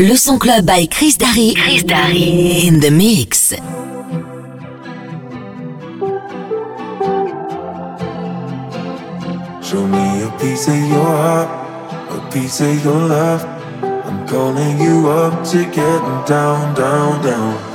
Le son club by Chris Darry. Chris Darry in the mix. Show me a piece of your heart, a piece of your love. I'm calling you up to getting down, down, down.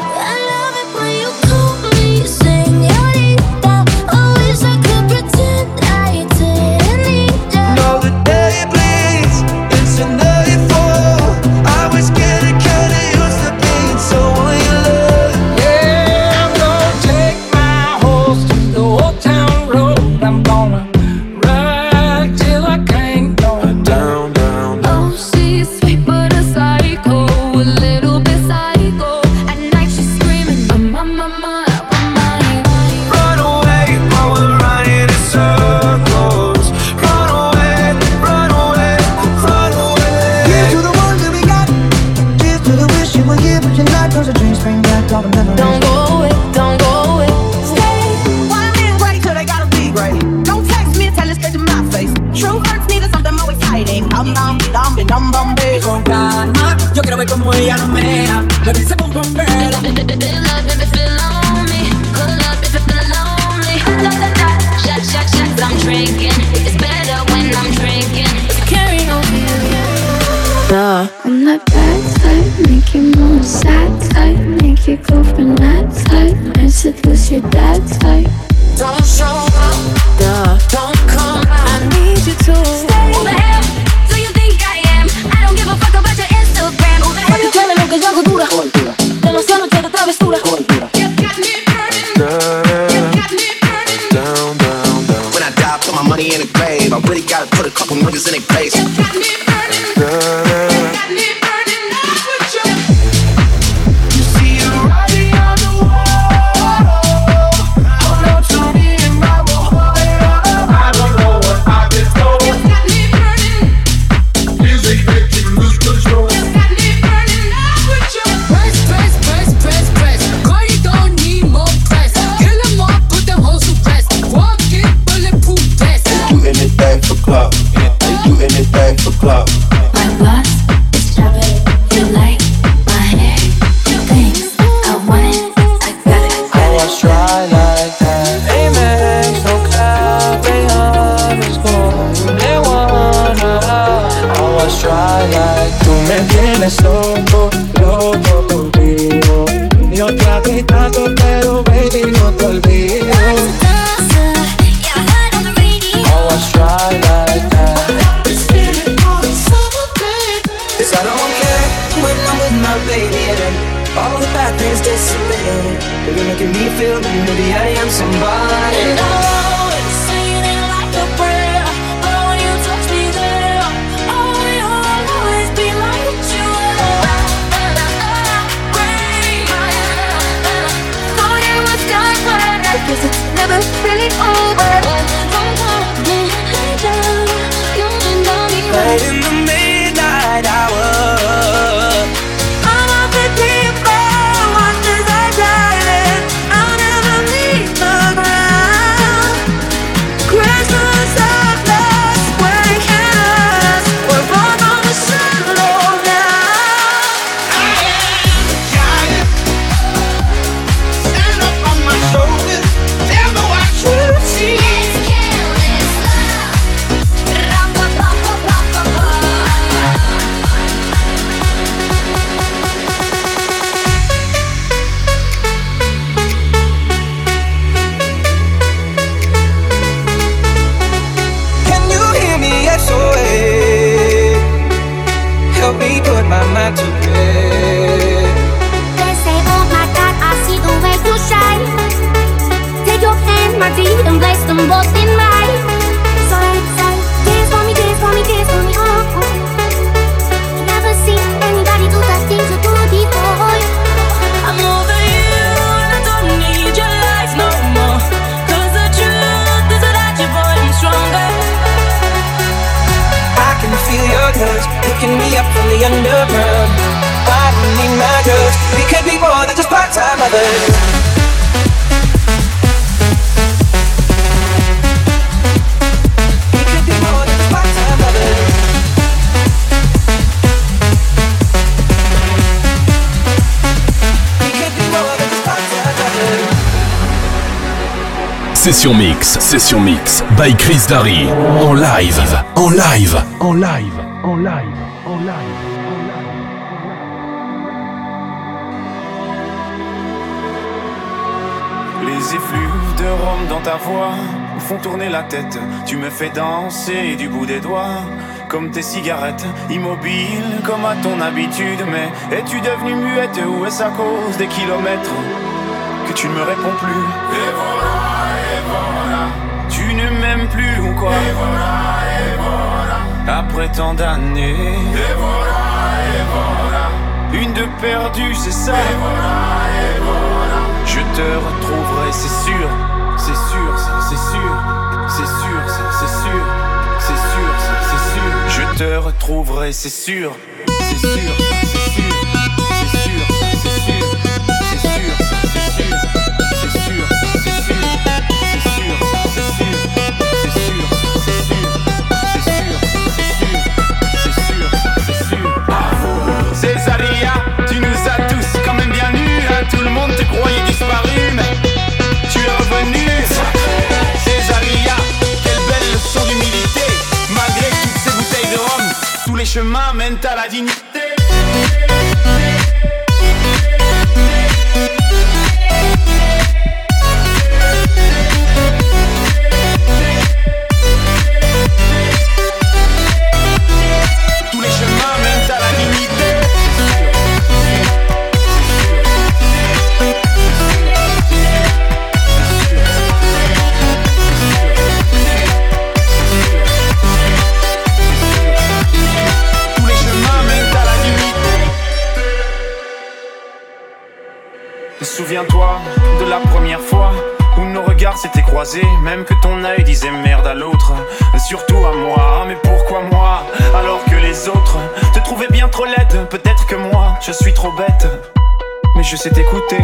put my money in a grave. I really gotta put a couple niggas in a place. Session Mix, by Chris Darry. En live, en live, en live, en live, en live. Les effluves de Rome dans ta voix font tourner la tête. Tu me fais danser du bout des doigts, comme tes cigarettes, immobile comme à ton habitude. Mais es-tu devenue muette ou est-ce à cause des kilomètres que tu ne me réponds plus? Et voilà, et voilà. Plus ou quoi. Après tant d'années. Une de perdue, c'est ça. Voilà. Je te retrouverai, c'est sûr. C'est sûr, ça, c'est sûr. C'est sûr, ça, c'est sûr. C'est sûr, ça, c'est sûr. Je te retrouverai, c'est sûr. C'est sûr, ça, c'est sûr. Tout le monde te croyait disparu, mais tu es revenu. Césaria, quelle belle leçon d'humilité. Malgré toutes ces bouteilles de rhum, tous les chemins mènent à la dignité. S'étaient croisés, même que ton œil disait merde à l'autre, surtout à moi. Mais pourquoi moi alors que les autres te trouvaient bien trop laide? Peut-être que moi je suis trop bête, mais je sais t'écouter.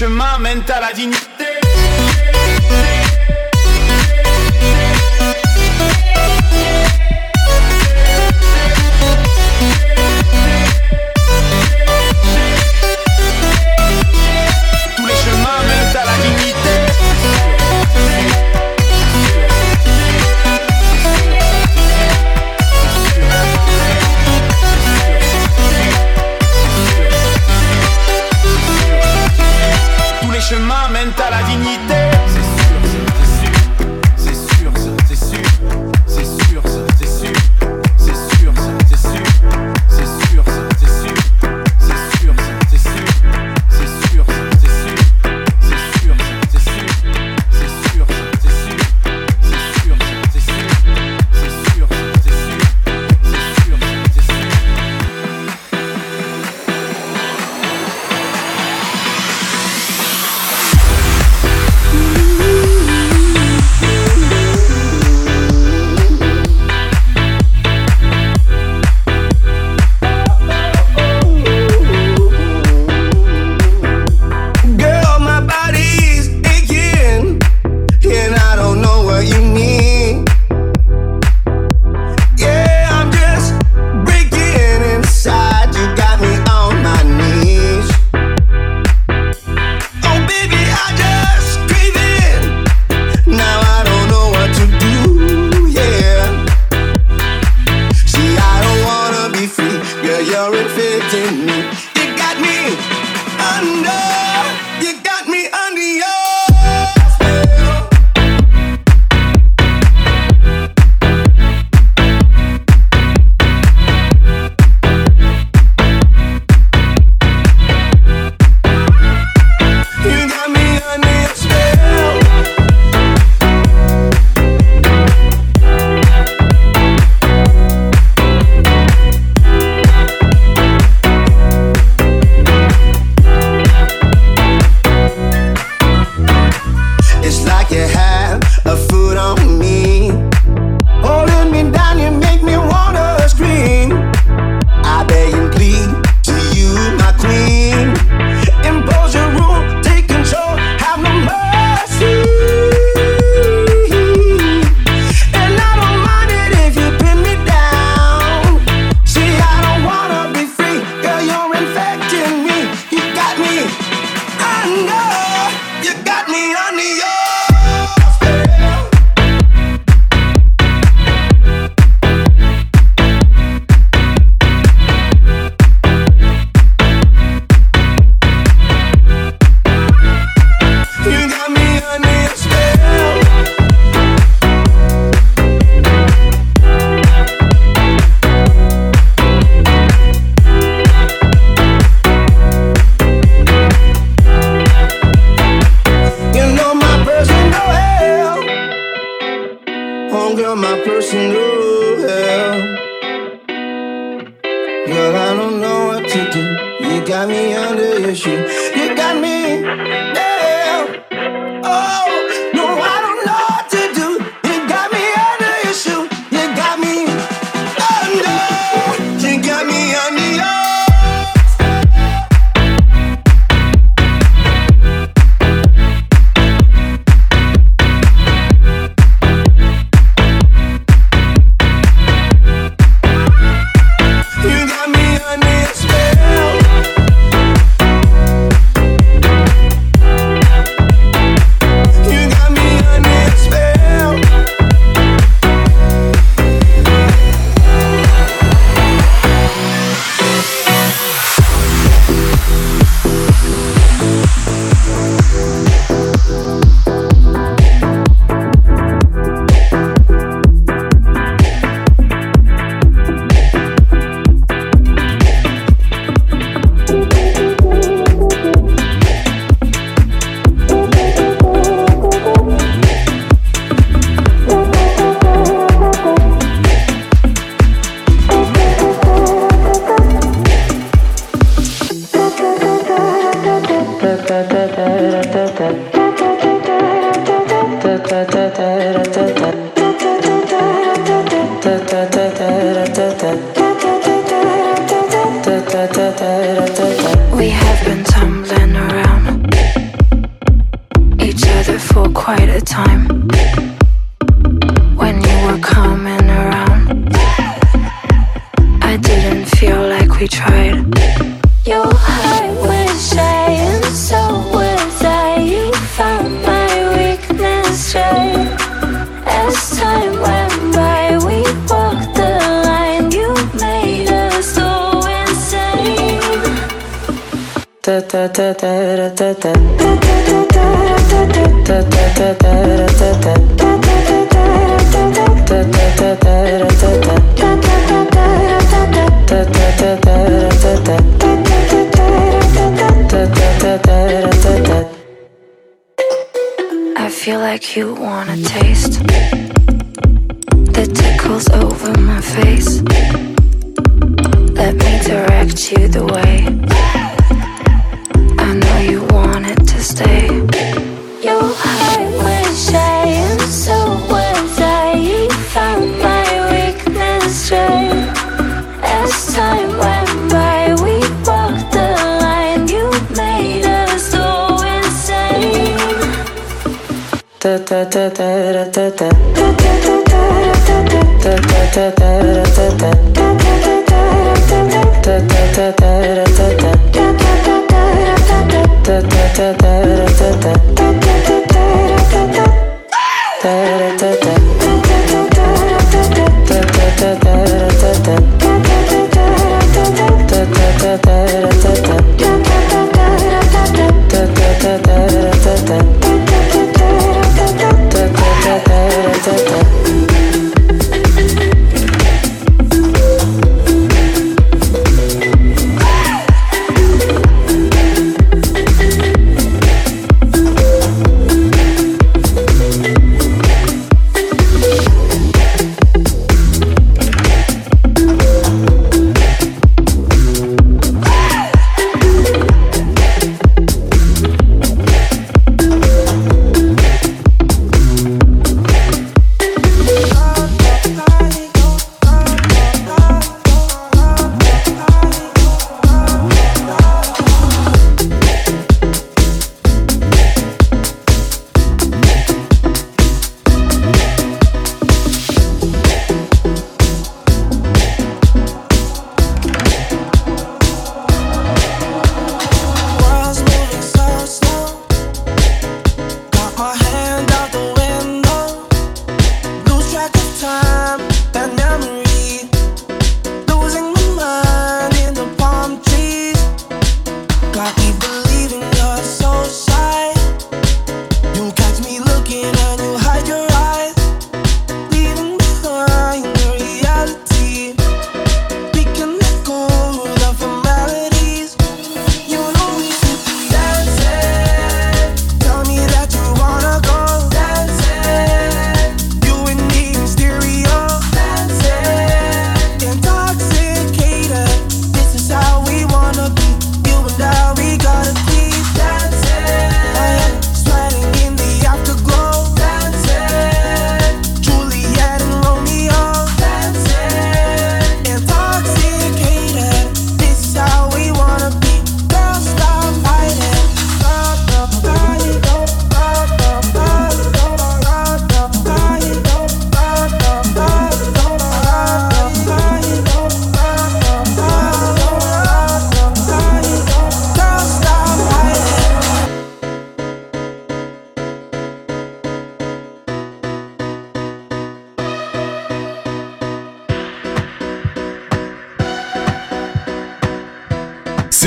Chemins mènent à la dignité. Of time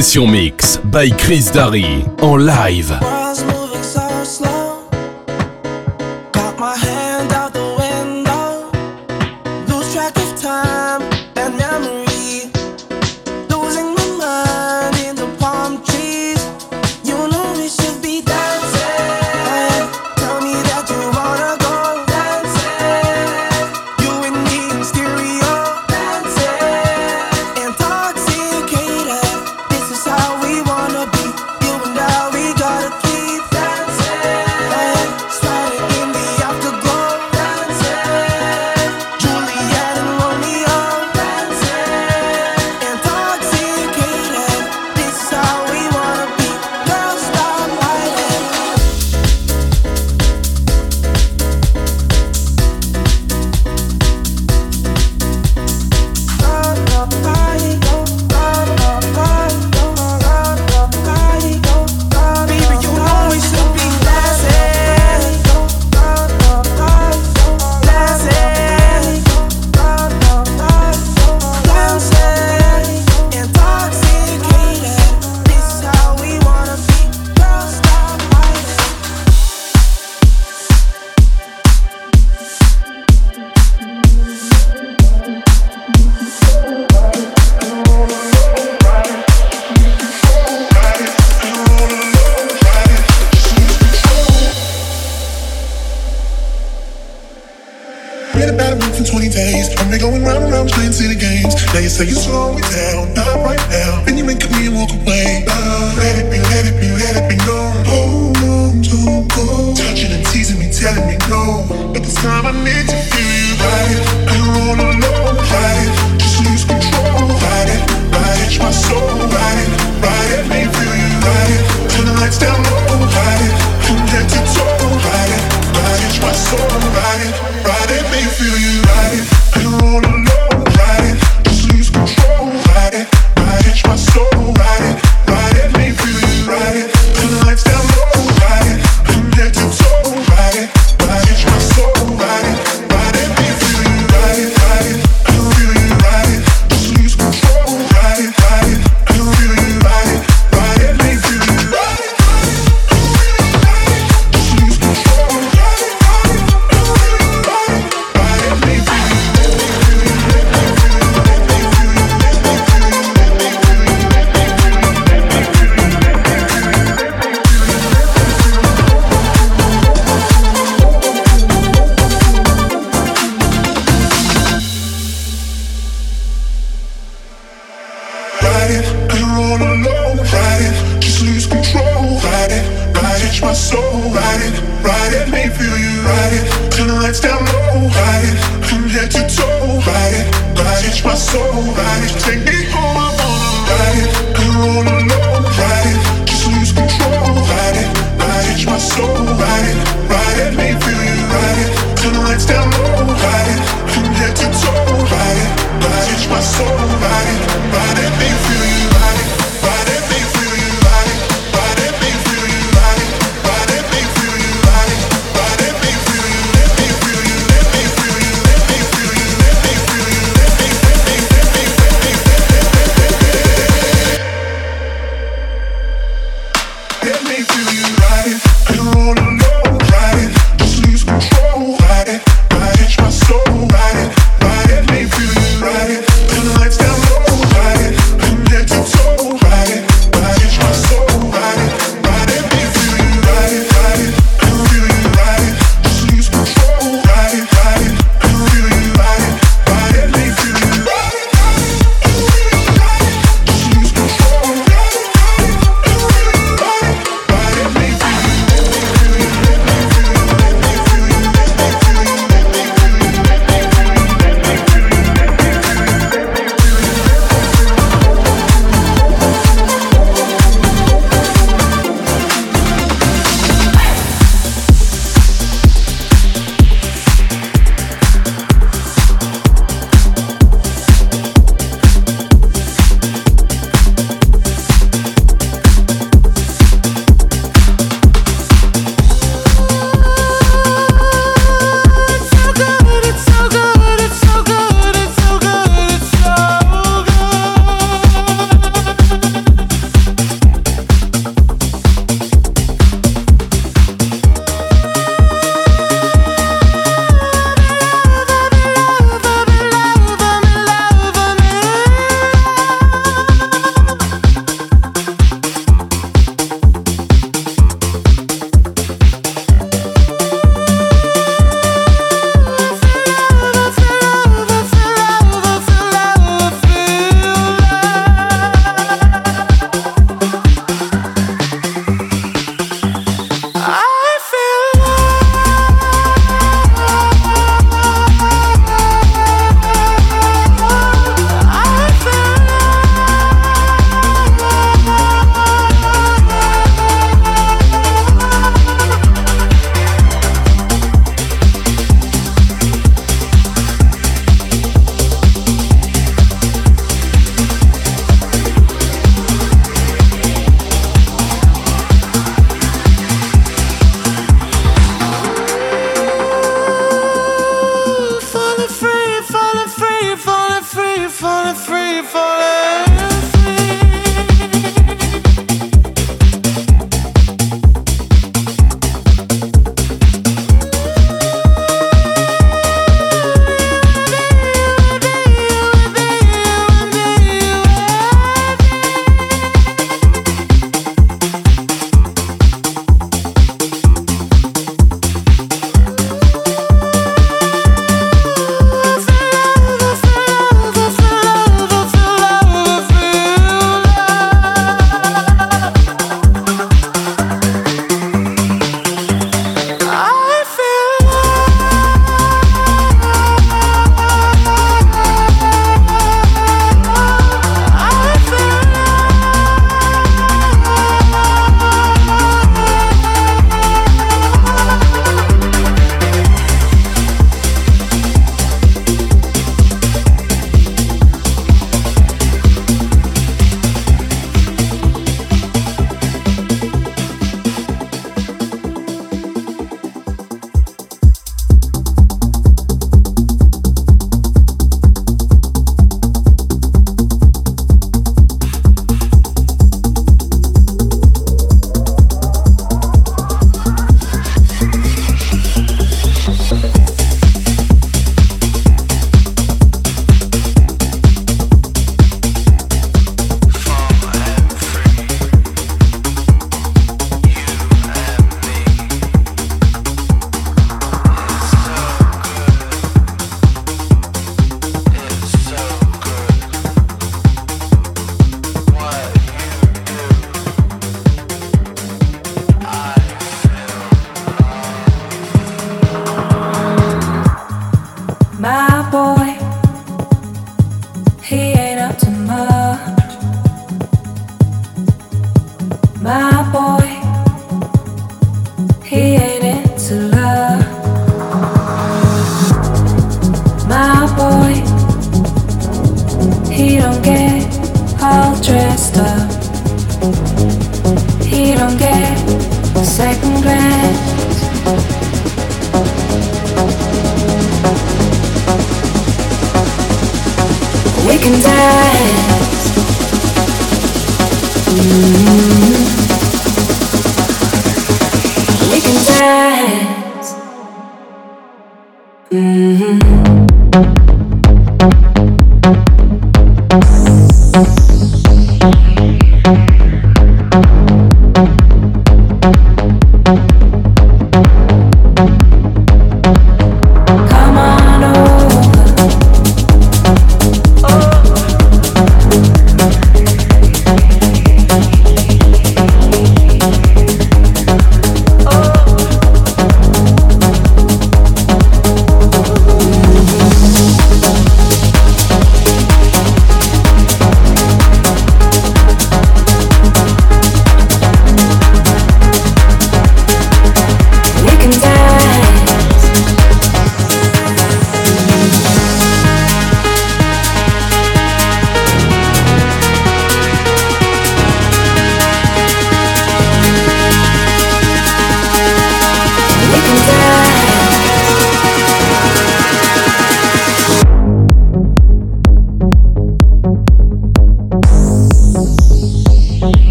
Session Mix by Chris Darry en live.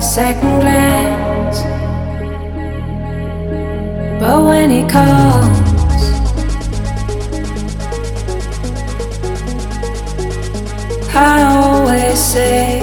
second glance. But when he calls, I always say.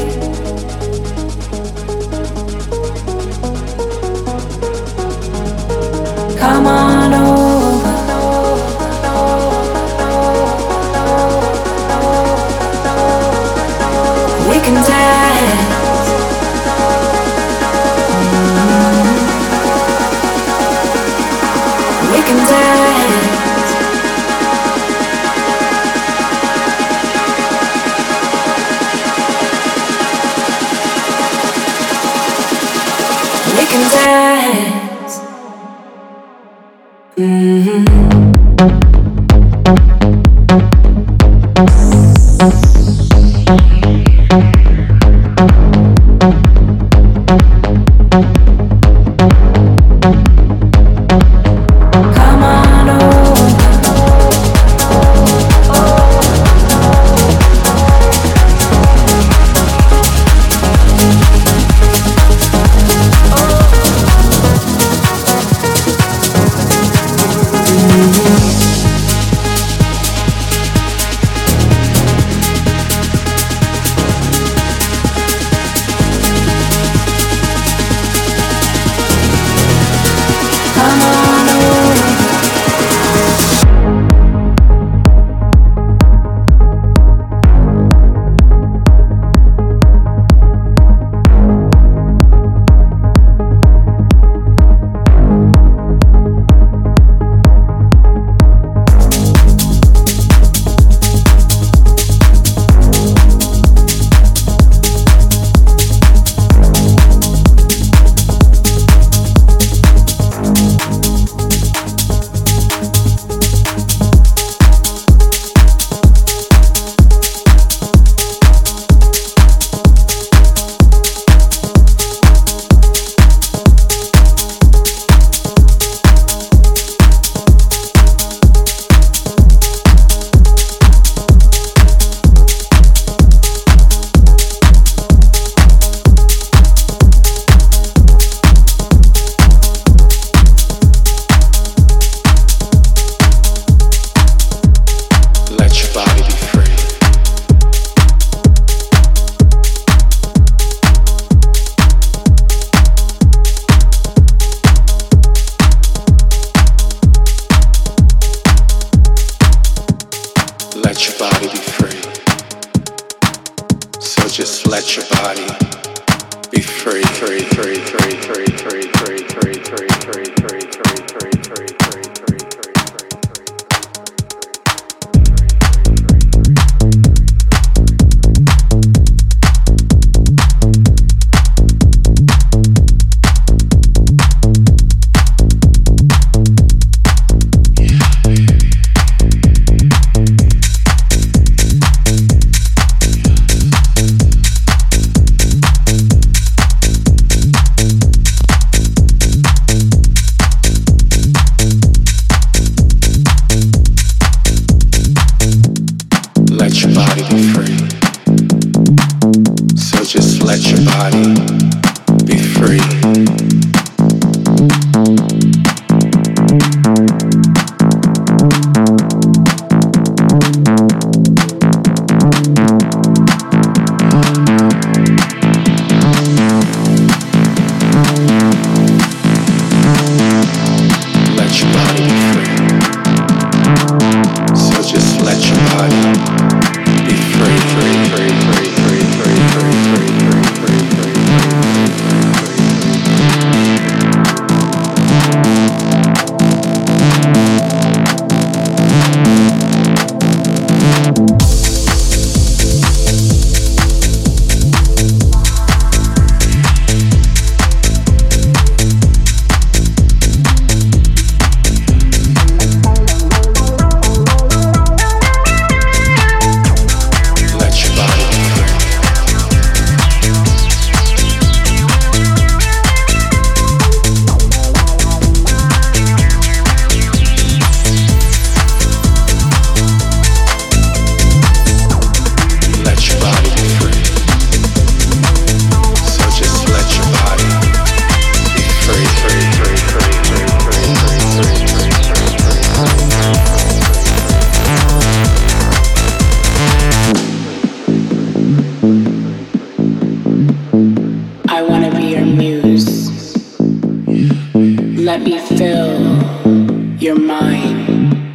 Your mind.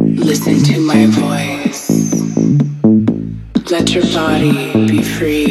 Listen to my voice. Let your body be free.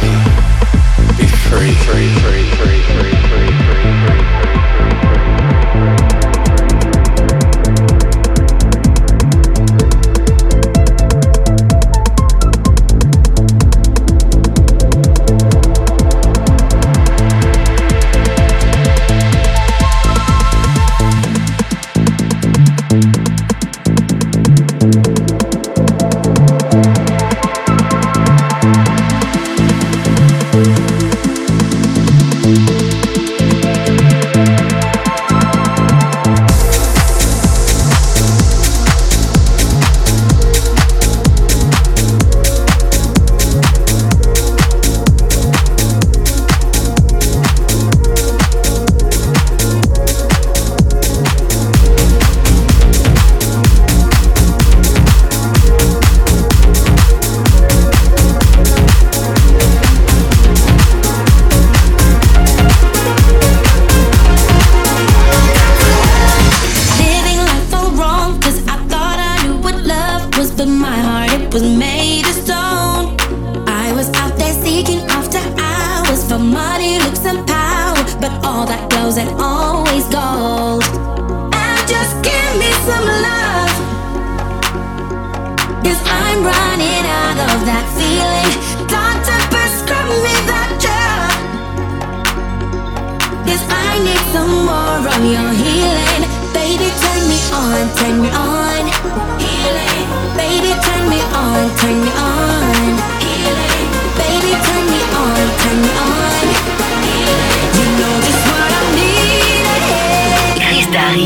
body.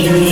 Chris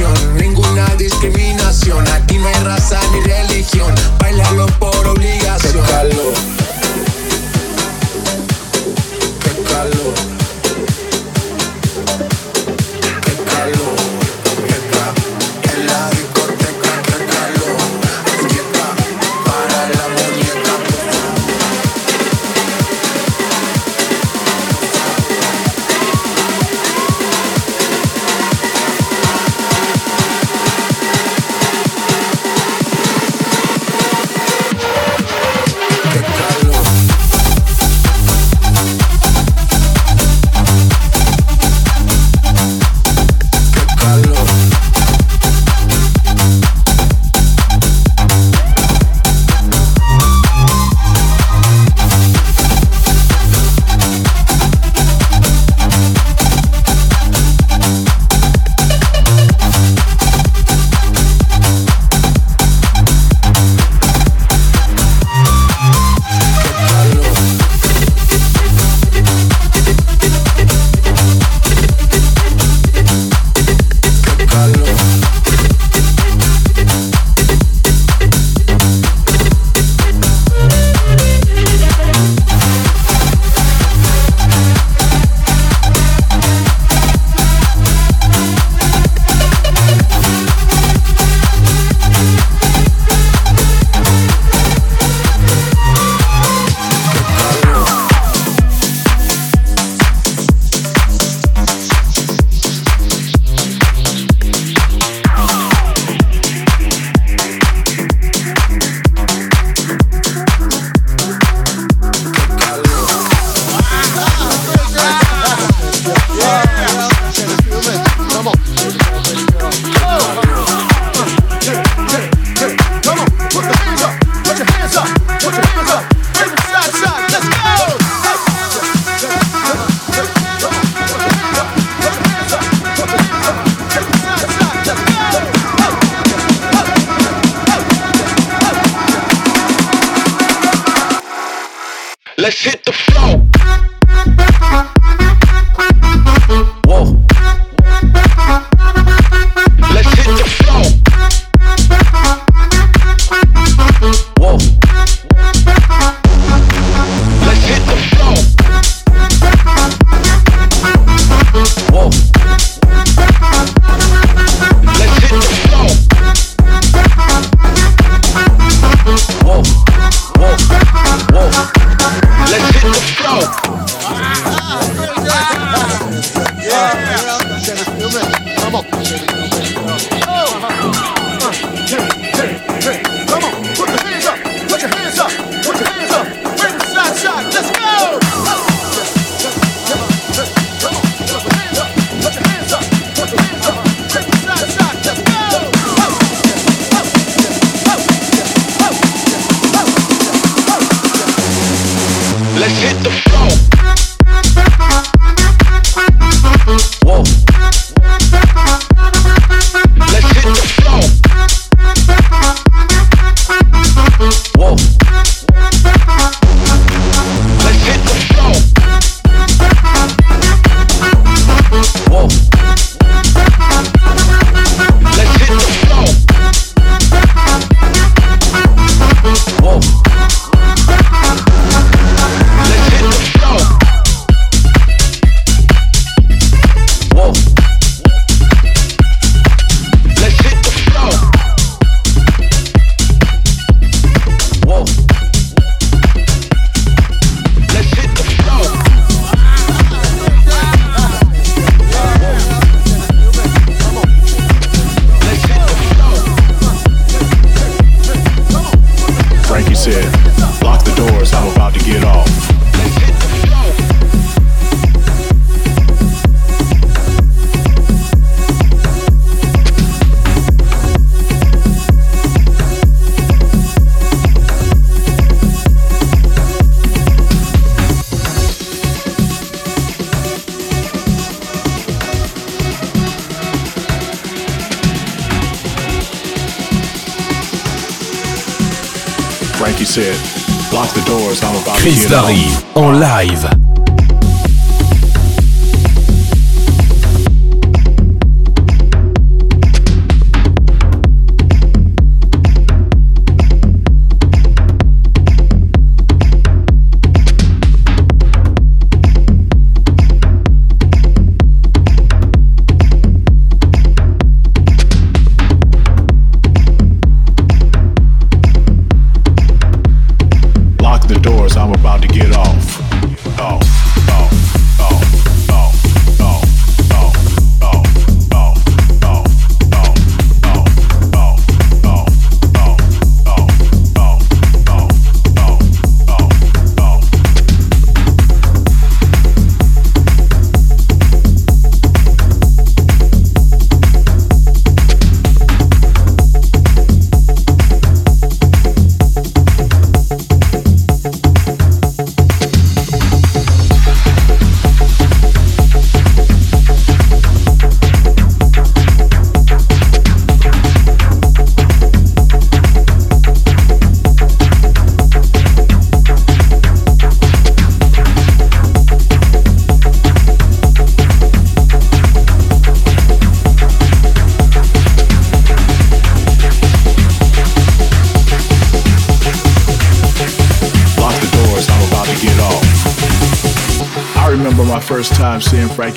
canción.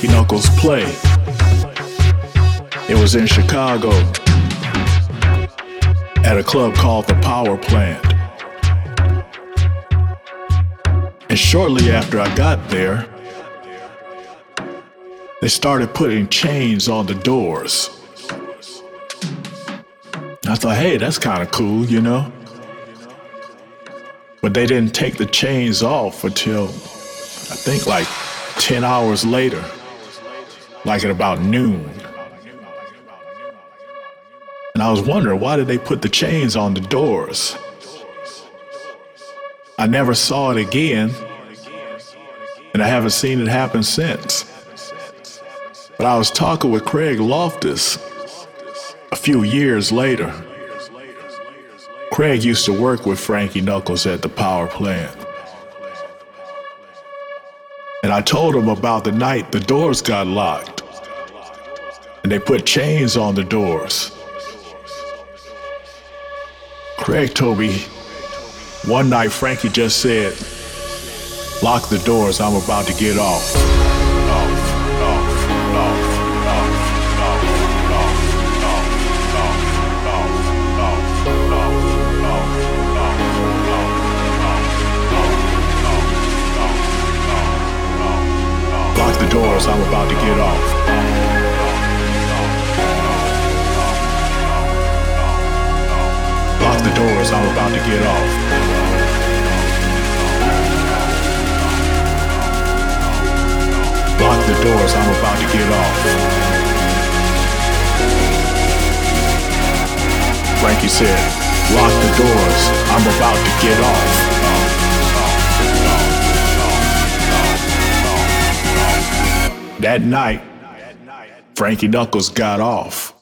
Knuckles play. It was in Chicago at a club called the Power Plant. And shortly after I got there, they started putting chains on the doors. I thought, hey, that's kind of cool, you know? But they didn't take the chains off until I think like 10 hours later, like at about noon. And I was wondering, why did they put the chains on the doors? I never saw it again, and I haven't seen it happen since. But I was talking with Craig Loftus a few years later. Craig used to work with Frankie Knuckles at the power plant. And I told him about the night the doors got locked. And they put chains on the doors. Craig told me one night Frankie just said, Lock the doors, I'm about to get off. Off. Lock the doors, I'm about to get off. I'm about to get off. Lock the doors, I'm about to get off. Frankie said, Lock the doors, I'm about to get off. That night, Frankie Knuckles got off.